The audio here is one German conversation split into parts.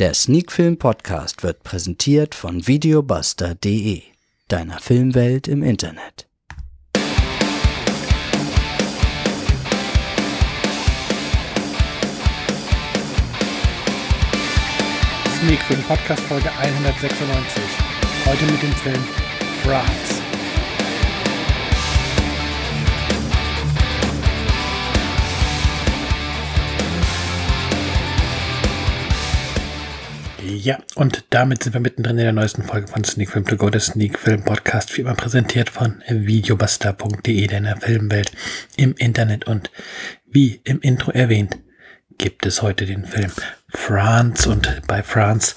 Der Sneakfilm Podcast wird präsentiert von videobuster.de, deiner Filmwelt im Internet. Sneakfilm Podcast Folge 196. Heute mit dem Film France. Ja, und damit sind wir mittendrin in der neuesten Folge von Sneak Film to Go, der Sneak Film Podcast, wie immer präsentiert von videobuster.de, deiner Filmwelt im Internet. Und wie im Intro erwähnt, gibt es heute den Film France. Und bei France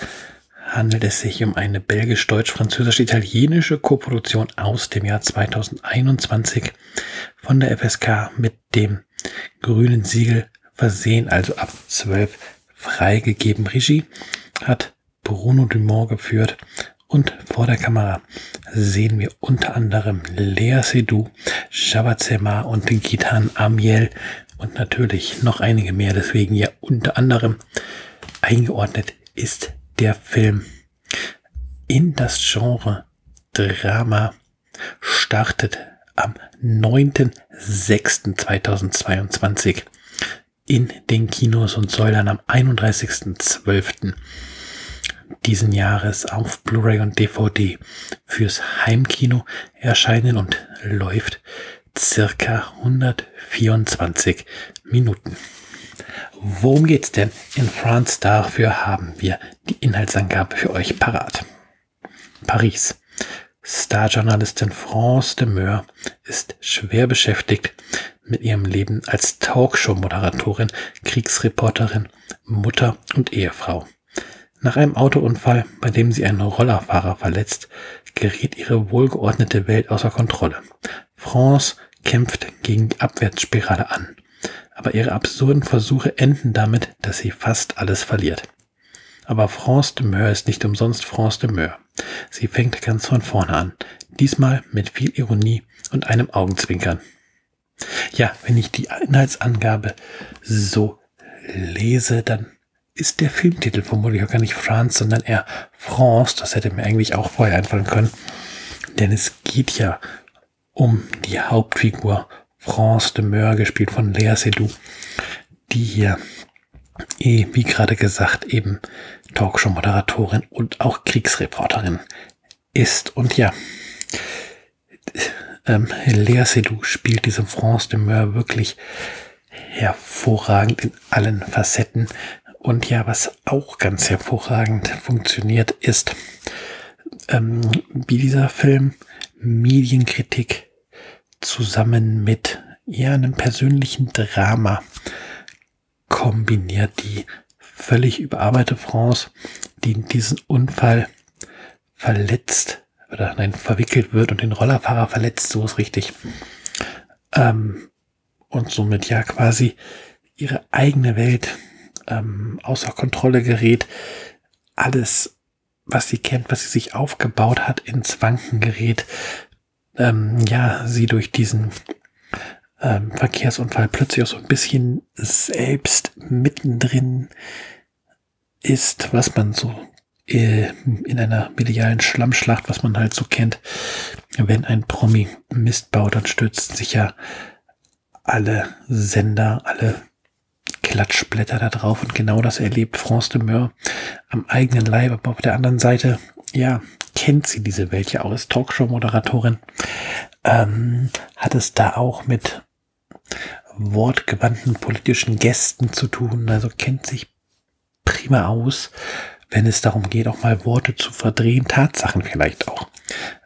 handelt es sich um eine belgisch-deutsch-französisch-italienische Koproduktion aus dem Jahr 2021 von der FSK mit dem grünen Siegel versehen, also ab 12 freigegeben. Regie hat Bruno Dumont geführt. Und vor der Kamera sehen wir unter anderem Lea Seydoux, Javad Semar und Gitan Amiel. Und natürlich noch einige mehr. Deswegen ja unter anderem eingeordnet ist der Film in das Genre Drama startet am 9.06.2022 in den Kinos und soll dann am 31.12. diesen Jahres auf Blu-ray und DVD fürs Heimkino erscheinen und läuft circa 124 Minuten. Worum geht's denn in France? Dafür haben wir die Inhaltsangabe für euch parat. Paris. Starjournalistin France de Meur ist schwer beschäftigt mit ihrem Leben als Talkshow-Moderatorin, Kriegsreporterin, Mutter und Ehefrau. Nach einem Autounfall, bei dem sie einen Rollerfahrer verletzt, gerät ihre wohlgeordnete Welt außer Kontrolle. France kämpft gegen die Abwärtsspirale an. Aber ihre absurden Versuche enden damit, dass sie fast alles verliert. Aber France de Meur ist nicht umsonst France de Meur. Sie fängt ganz von vorne an. Diesmal mit viel Ironie und einem Augenzwinkern. Ja, wenn ich die Inhaltsangabe so lese, dann ist der Filmtitel vermutlich auch gar nicht France, sondern eher France. Das hätte mir eigentlich auch vorher einfallen können. Denn es geht ja um die Hauptfigur France de Meur, gespielt von Lea Seydoux, die hier eh, wie gerade gesagt, eben Talkshow-Moderatorin und auch Kriegsreporterin ist. Und ja, ähm, Lea Seydoux spielt diese France de Meur wirklich hervorragend in allen Facetten. Und ja, was auch ganz hervorragend funktioniert, ist, ähm, wie dieser Film Medienkritik zusammen mit ja, einem persönlichen Drama kombiniert die völlig überarbeitete France, die diesen Unfall verletzt oder nein, verwickelt wird und den Rollerfahrer verletzt, so ist richtig. Ähm, und somit ja quasi ihre eigene Welt ähm, außer Kontrolle gerät. Alles, was sie kennt, was sie sich aufgebaut hat, ins Wanken gerät. Ähm, ja, sie durch diesen ähm, Verkehrsunfall plötzlich auch so ein bisschen selbst mittendrin ist, was man so in einer medialen Schlammschlacht, was man halt so kennt. Wenn ein Promi Mist baut, dann stürzen sich ja alle Sender, alle Klatschblätter da drauf. Und genau das erlebt France de Meur am eigenen Leib, aber auf der anderen Seite, ja, kennt sie diese Welt ja auch. Als Talkshow-Moderatorin, ähm, hat es da auch mit wortgewandten politischen Gästen zu tun, also kennt sich prima aus, wenn es darum geht, auch mal Worte zu verdrehen, Tatsachen vielleicht auch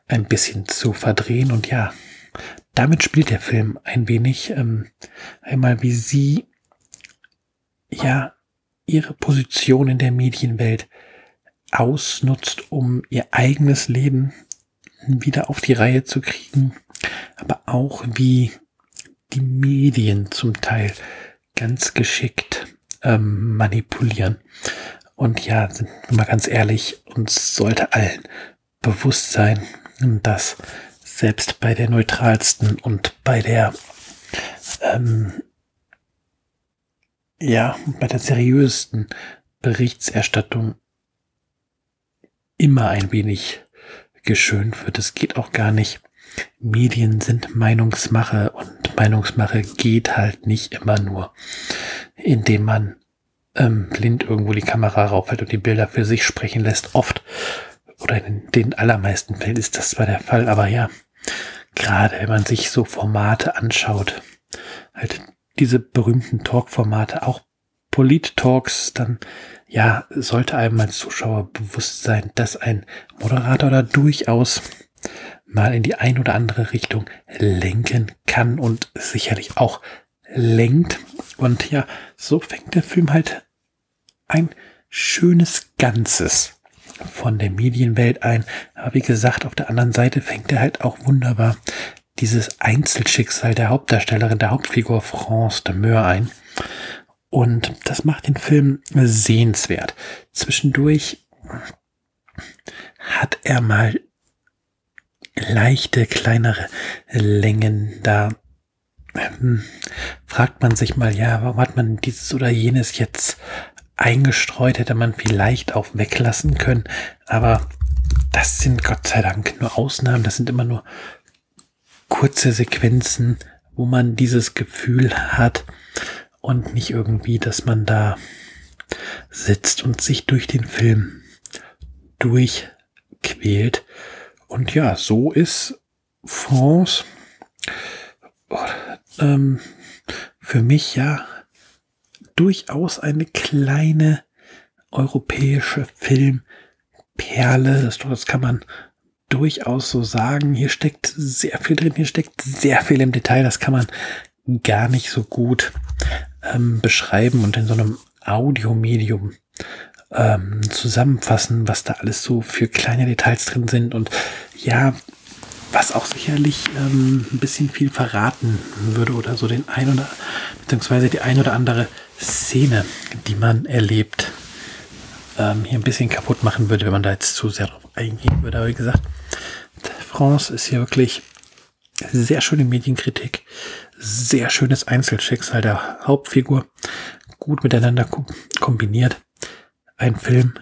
ein bisschen zu verdrehen. Und ja, damit spielt der Film ein wenig ähm, einmal, wie sie ja ihre Position in der Medienwelt ausnutzt, um ihr eigenes Leben wieder auf die Reihe zu kriegen, aber auch wie die Medien zum Teil ganz geschickt ähm, manipulieren. Und ja, sind wir mal ganz ehrlich, uns sollte allen bewusst sein, dass selbst bei der neutralsten und bei der ähm, ja, bei der seriösesten Berichterstattung immer ein wenig geschönt wird. Es geht auch gar nicht. Medien sind Meinungsmache und Meinungsmache geht halt nicht immer nur, indem man ähm, blind irgendwo die Kamera raufhält und die Bilder für sich sprechen lässt. Oft oder in den allermeisten Fällen ist das zwar der Fall, aber ja, gerade wenn man sich so Formate anschaut, halt diese berühmten Talk-Formate, auch Polit-Talks, dann ja, sollte einem als Zuschauer bewusst sein, dass ein Moderator da durchaus mal in die ein oder andere Richtung lenken kann und sicherlich auch lenkt. Und ja, so fängt der Film halt ein schönes Ganzes von der Medienwelt ein. Aber wie gesagt, auf der anderen Seite fängt er halt auch wunderbar dieses Einzelschicksal der Hauptdarstellerin, der Hauptfigur France de Meur ein. Und das macht den Film sehenswert. Zwischendurch hat er mal leichte, kleinere Längen. Da hm, fragt man sich mal, ja, warum hat man dieses oder jenes jetzt eingestreut? Hätte man vielleicht auch weglassen können. Aber das sind Gott sei Dank nur Ausnahmen. Das sind immer nur kurze Sequenzen, wo man dieses Gefühl hat und nicht irgendwie, dass man da sitzt und sich durch den Film durchquält. Und ja, so ist France ähm, für mich ja durchaus eine kleine europäische Filmperle. Das, das kann man durchaus so sagen. Hier steckt sehr viel drin, hier steckt sehr viel im Detail. Das kann man gar nicht so gut ähm, beschreiben und in so einem Audiomedium ähm, zusammenfassen, was da alles so für kleine Details drin sind und ja, was auch sicherlich ähm, ein bisschen viel verraten würde oder so den ein oder beziehungsweise die ein oder andere Szene, die man erlebt, ähm, hier ein bisschen kaputt machen würde, wenn man da jetzt zu sehr drauf eingehen würde. Aber wie gesagt, France ist hier wirklich sehr schöne Medienkritik, sehr schönes Einzelschicksal der Hauptfigur, gut miteinander kombiniert. Ein Film,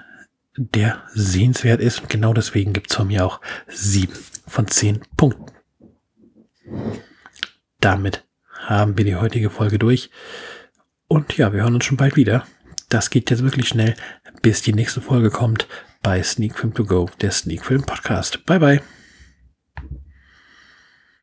der sehenswert ist und genau deswegen gibt es von mir auch sieben von zehn Punkten. Damit haben wir die heutige Folge durch. Und ja, wir hören uns schon bald wieder. Das geht jetzt wirklich schnell, bis die nächste Folge kommt bei Sneak Film To Go, der Sneak Film Podcast. Bye bye.